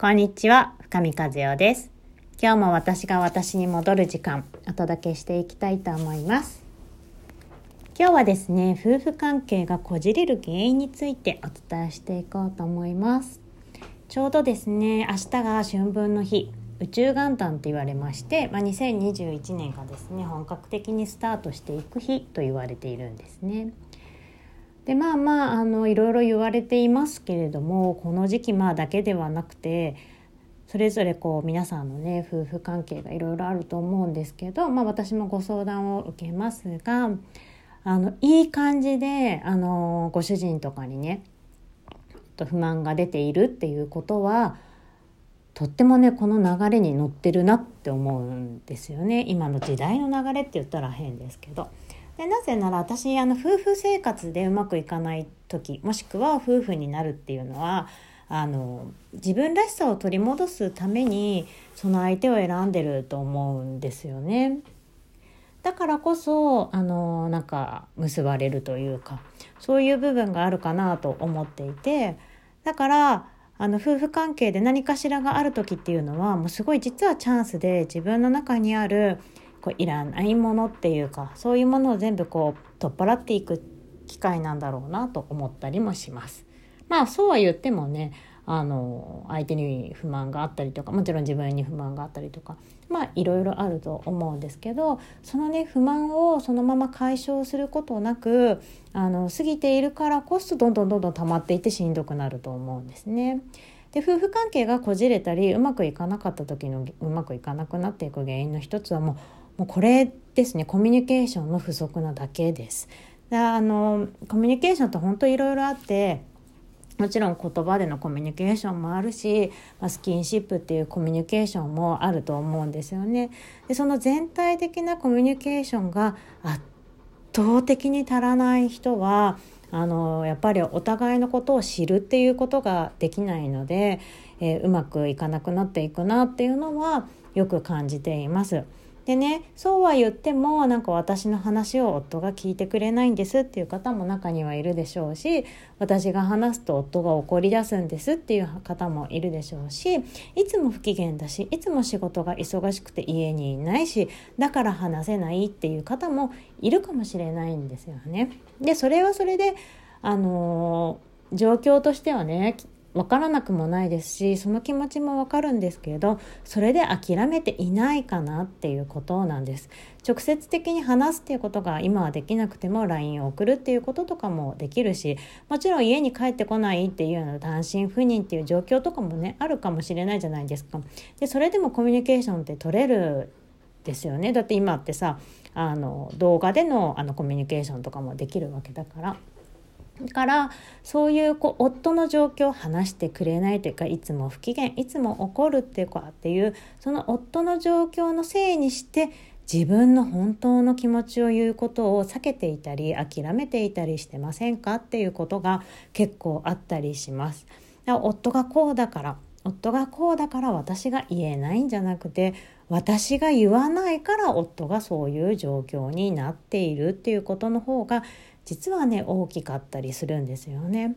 こんにちは、深見和代です。今日も私が私に戻る時間、お届けしていきたいと思います。今日はですね、夫婦関係がこじれる原因についてお伝えしていこうと思います。ちょうどですね、明日が春分の日、宇宙元旦と言われまして、まあ、2021年がですね、本格的にスタートしていく日と言われているんですね。でまあまああのいろいろ言われていますけれどもこの時期まあだけではなくてそれぞれこう皆さんのね夫婦関係がいろいろあると思うんですけど、まあ、私もご相談を受けますがあのいい感じであのご主人とかにねと不満が出ているっていうことはとってもねこの流れに乗ってるなって思うんですよね今の時代の流れって言ったら変ですけど。でなぜなら私あの夫婦生活でうまくいかない時もしくは夫婦になるっていうのはあの自分らしさを取り戻すためにその相手を選んでると思うんですよね。だからこそあのなんか結ばれるというかそういう部分があるかなと思っていてだからあの夫婦関係で何かしらがある時っていうのはもうすごい実はチャンスで自分の中にあるこういらないものっていうかそういうものを全部こう取っ払っていく機会なんだろうなと思ったりもします。まあそうは言ってもねあの相手に不満があったりとかもちろん自分に不満があったりとかまあいろいろあると思うんですけどそのね不満をそのまま解消することなくあの過ぎているからこそどんどんどんどん溜まっていってしんどくなると思うんですね。で夫婦関係がこじれたりうまくいかなかった時のうまくいかなくなっていく原因の一つはもうもうこれですねコミュニケーションの不足なだけです。であのコミュニケーションって本当いろいろあってもちろん言葉でのコミュニケーションもあるし、まあ、スキンシップっていうコミュニケーションもあると思うんですよね。でその全体的なコミュニケーションが圧倒的に足らない人はあのやっぱりお互いのことを知るっていうことができないので、えー、うまくいかなくなっていくなっていうのはよく感じています。でねそうは言ってもなんか私の話を夫が聞いてくれないんですっていう方も中にはいるでしょうし私が話すと夫が怒り出すんですっていう方もいるでしょうしいつも不機嫌だしいつも仕事が忙しくて家にいないしだから話せないっていう方もいるかもしれないんですよね。でそれはそれであのー、状況としてはね分からなくもないですしその気持ちも分かるんですけれどそれで諦めていないかなっていうことなんです。直接的に話すっていうことが今はできなくても LINE を送るっていうこととかもできるしもちろん家に帰ってこないっていうような単身赴任っていう状況とかもねあるかもしれないじゃないですか。でそれでもコミュニケーションって取れるですよね。だって今ってさあの動画でのあのコミュニケーションとかもできるわけだから。だからそういうこう夫の状況を話してくれないというかいつも不機嫌いつも怒るっていうかっていうその夫の状況のせいにして自分の本当の気持ちを言うことを避けていたり諦めていたりしてませんかっていうことが結構あったりします。だから夫がこうだから夫がこうだから私が言えないんじゃなくて私が言わないから夫がそういう状況になっているっていうことの方が実はね大きかったりするんですよね。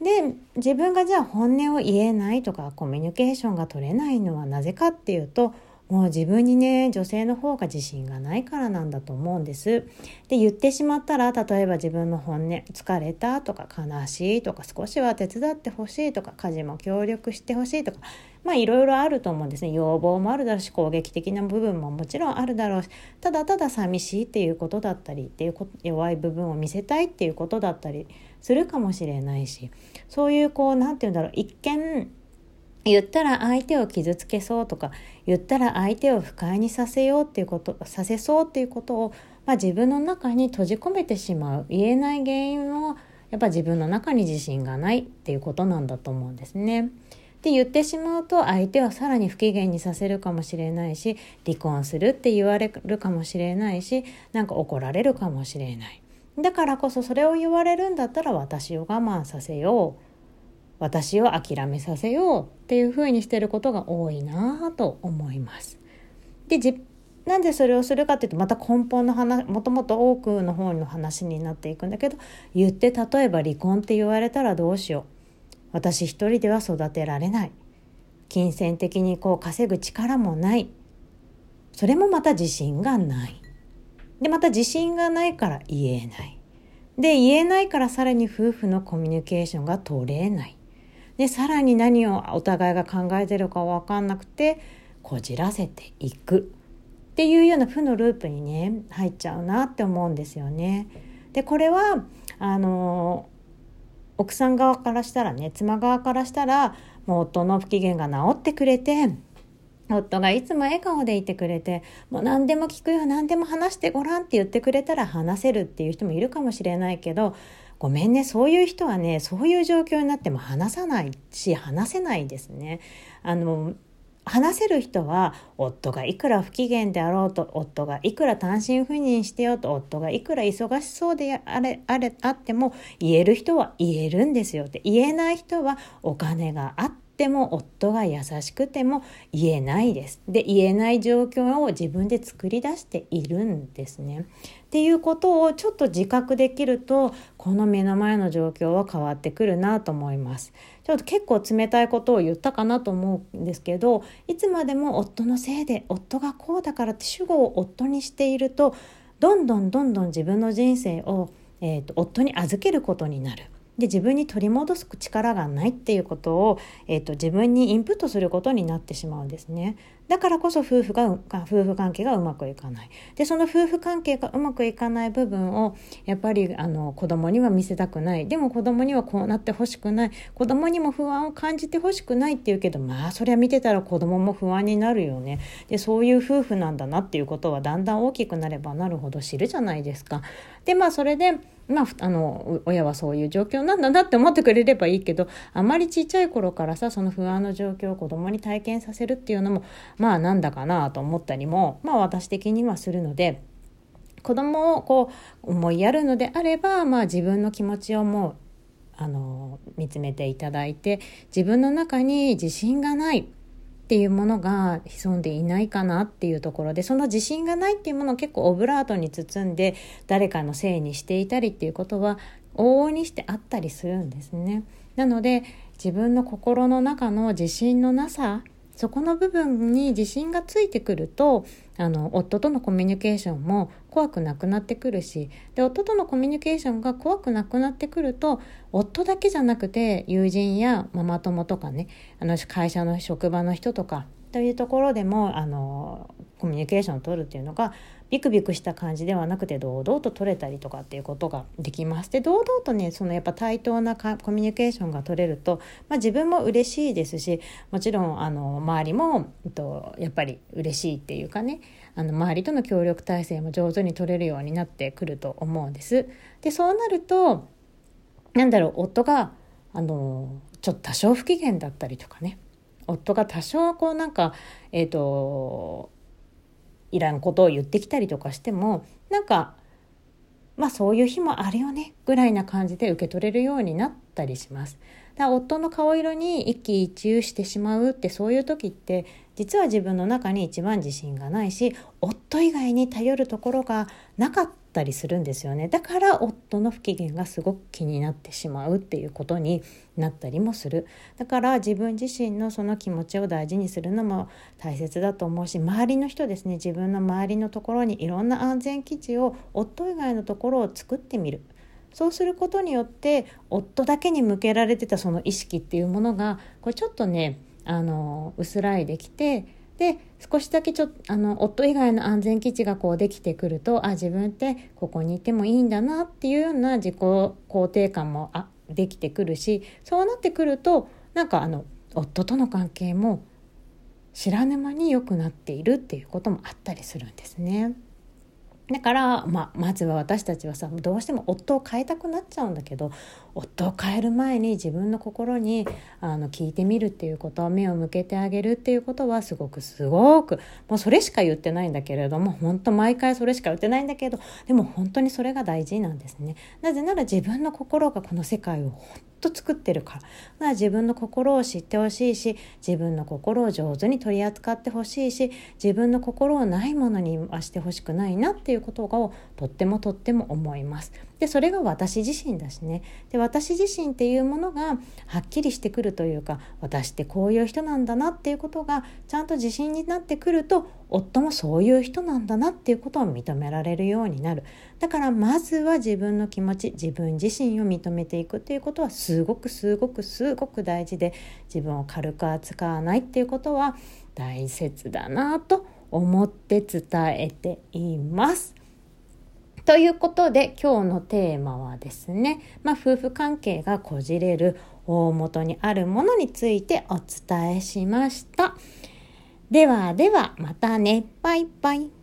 で自分がじゃあ本音を言えないとかコミュニケーションが取れないのはなぜかっていうともう自分にね女性の方が自信がないからなんだと思うんです。で言ってしまったら例えば自分の本音疲れたとか悲しいとか少しは手伝ってほしいとか家事も協力してほしいとかまあいろいろあると思うんですね要望もあるだろうし攻撃的な部分ももちろんあるだろうしただただ寂しいっていうことだったりっていう弱い部分を見せたいっていうことだったりするかもしれないしそういうこう何て言うんだろう一見言ったら相手を傷つけそうとか言ったら相手を不快にさせようっていうことさせそうっていうことを、まあ、自分の中に閉じ込めてしまう。言えない原因はやっぱ自分の中に自信がないっていうことなんだと思うんですね。って言ってしまうと相手はさらに不機嫌にさせるかもしれないし離婚するって言われるかもしれないしなんか怒られるかもしれない。だからこそそれを言われるんだったら私を我慢させよう。私を諦めさせようっていうふうにしてることが多いなと思います。でなんでそれをするかっていうとまた根本の話もともと多くの方の話になっていくんだけど言って例えば離婚って言われたらどうしよう。私一人では育てられない。金銭的にこう稼ぐ力もない。それもまた自信がない。でまた自信がないから言えない。で言えないからさらに夫婦のコミュニケーションが取れない。でさらに何をお互いが考えてるか分かんなくてこじらせていくっていうような負のループにね入っちゃうなって思うんですよね。でこれはあの奥さん側からしたらね妻側からしたらもう夫の不機嫌が治ってくれて夫がいつも笑顔でいてくれてもう何でも聞くよ何でも話してごらんって言ってくれたら話せるっていう人もいるかもしれないけどごめんねそういう人はねそういう状況になっても話さないし話せないですね。あの話せる人は夫がいくら不機嫌であろうと夫がいくら単身赴任してよと夫がいくら忙しそうであれあれあっても言える人は言えるんですよって言えない人はお金があってても夫が優しくても言えないです。で言えない状況を自分で作り出しているんですね。っていうことをちょっと自覚できるとこの目の前の状況は変わってくるなと思います。ちょっと結構冷たいことを言ったかなと思うんですけどいつまでも夫のせいで夫がこうだからって主語を夫にしているとどんどんどんどん自分の人生を、えーと夫に預けることになる。で自分に取り戻す力がないっていうことを、えーと、自分にインプットすることになってしまうんですね。だからこそ夫婦が夫婦関係がうまくいかない。でその夫婦関係がうまくいかない部分をやっぱりあの子供には見せたくない。でも子供にはこうなってほしくない。子供にも不安を感じてほしくないっていうけどまあそれは見てたら子供も不安になるよね。でそういう夫婦なんだなっていうことはだんだん大きくなればなるほど知るじゃないですか。でまあそれでまあ、あの親はそういう状況なんだなって思ってくれればいいけどあまりちっちゃい頃からさその不安の状況を子供に体験させるっていうのもまあなんだかなと思ったりもまあ私的にはするので子供をこう思いやるのであれば、まあ、自分の気持ちをもうあの見つめていただいて自分の中に自信がないっていうものが潜んでいないかなっていうところでその自信がないっていうものを結構オブラートに包んで誰かのせいにしていたりっていうことは往々にしてあったりするんですね。なので自分の心の中の自信のなさそこの部分に自信がついてくるとあの夫とのコミュニケーションも怖くなくなってくるしで夫とのコミュニケーションが怖くなくなってくると夫だけじゃなくて友人やママ友とかねあの会社の職場の人とかというところでもあのコミュニケーションを取るっていうのがビクビクした感じではなくて堂々と取れたりとかっていうことができます。で堂々とねそのやっぱ対等なコミュニケーションが取れると、まあ、自分も嬉しいですしもちろんあの周りも、えっと、やっぱり嬉しいっていうかねあの周りとの協力体制も上手に取れるようになってくると思うんです。でそうなるとなんだろう夫があのちょっと多少不機嫌だったりとかね夫が多少こうなんかえっ、ー、といらんことを言ってきたりとかしてもなんかまあそういう日もあるよねぐらいな感じで受け取れるようになったりします。だ夫の顔色に一喜一憂してしまうってそういう時って実は自分の中に一番自信がないし夫以外に頼るところがなかったりするんですよね。だから夫の不機嫌がすごく気になってしまうっていうことになったりもする。だから自分自身のその気持ちを大事にするのも大切だと思うし周りの人ですね自分の周りのところにいろんな安全基地を夫以外のところを作ってみる。そうすることによって夫だけに向けられてたその意識っていうものがこれちょっとねあの薄らいできてで少しだけちょあの夫以外の安全基地がこうできてくるとあ自分ってここにいてもいいんだなっていうような自己肯定感もあできてくるしそうなってくるとなんかあの夫との関係も知らぬ間に良くなっているっていうこともあったりするんですね。だから、まあ、まずは私たちはさどうしても夫を変えたくなっちゃうんだけど夫を変える前に自分の心にあの聞いてみるっていうこと目を向けてあげるっていうことはすごくすごくもうそれしか言ってないんだけれども本当毎回それしか言ってないんだけどでも本当にそれが大事なんですね。なぜなら自分の心がこの世界をと作ってるからから自分の心を知ってほしいし自分の心を上手に取り扱ってほしいし自分の心をないものにはしてほしくないなっていうことをとってもとっても思います。でそれが私自身だしねで私自身っていうものがはっきりしてくるというか私ってこういう人なんだなっていうことがちゃんと自信になってくると夫もそういう人なんだなっていうことを認められるようになるだからまずは自分の気持ち自分自身を認めていくっていうことはすごくすごくすごく大事で自分を軽く扱わないっていうことは大切だなと思って伝えています。ということで今日のテーマはですね、まあ、夫婦関係がこじれる大元にあるものについてお伝えしました。ではではまたね。バイバイ。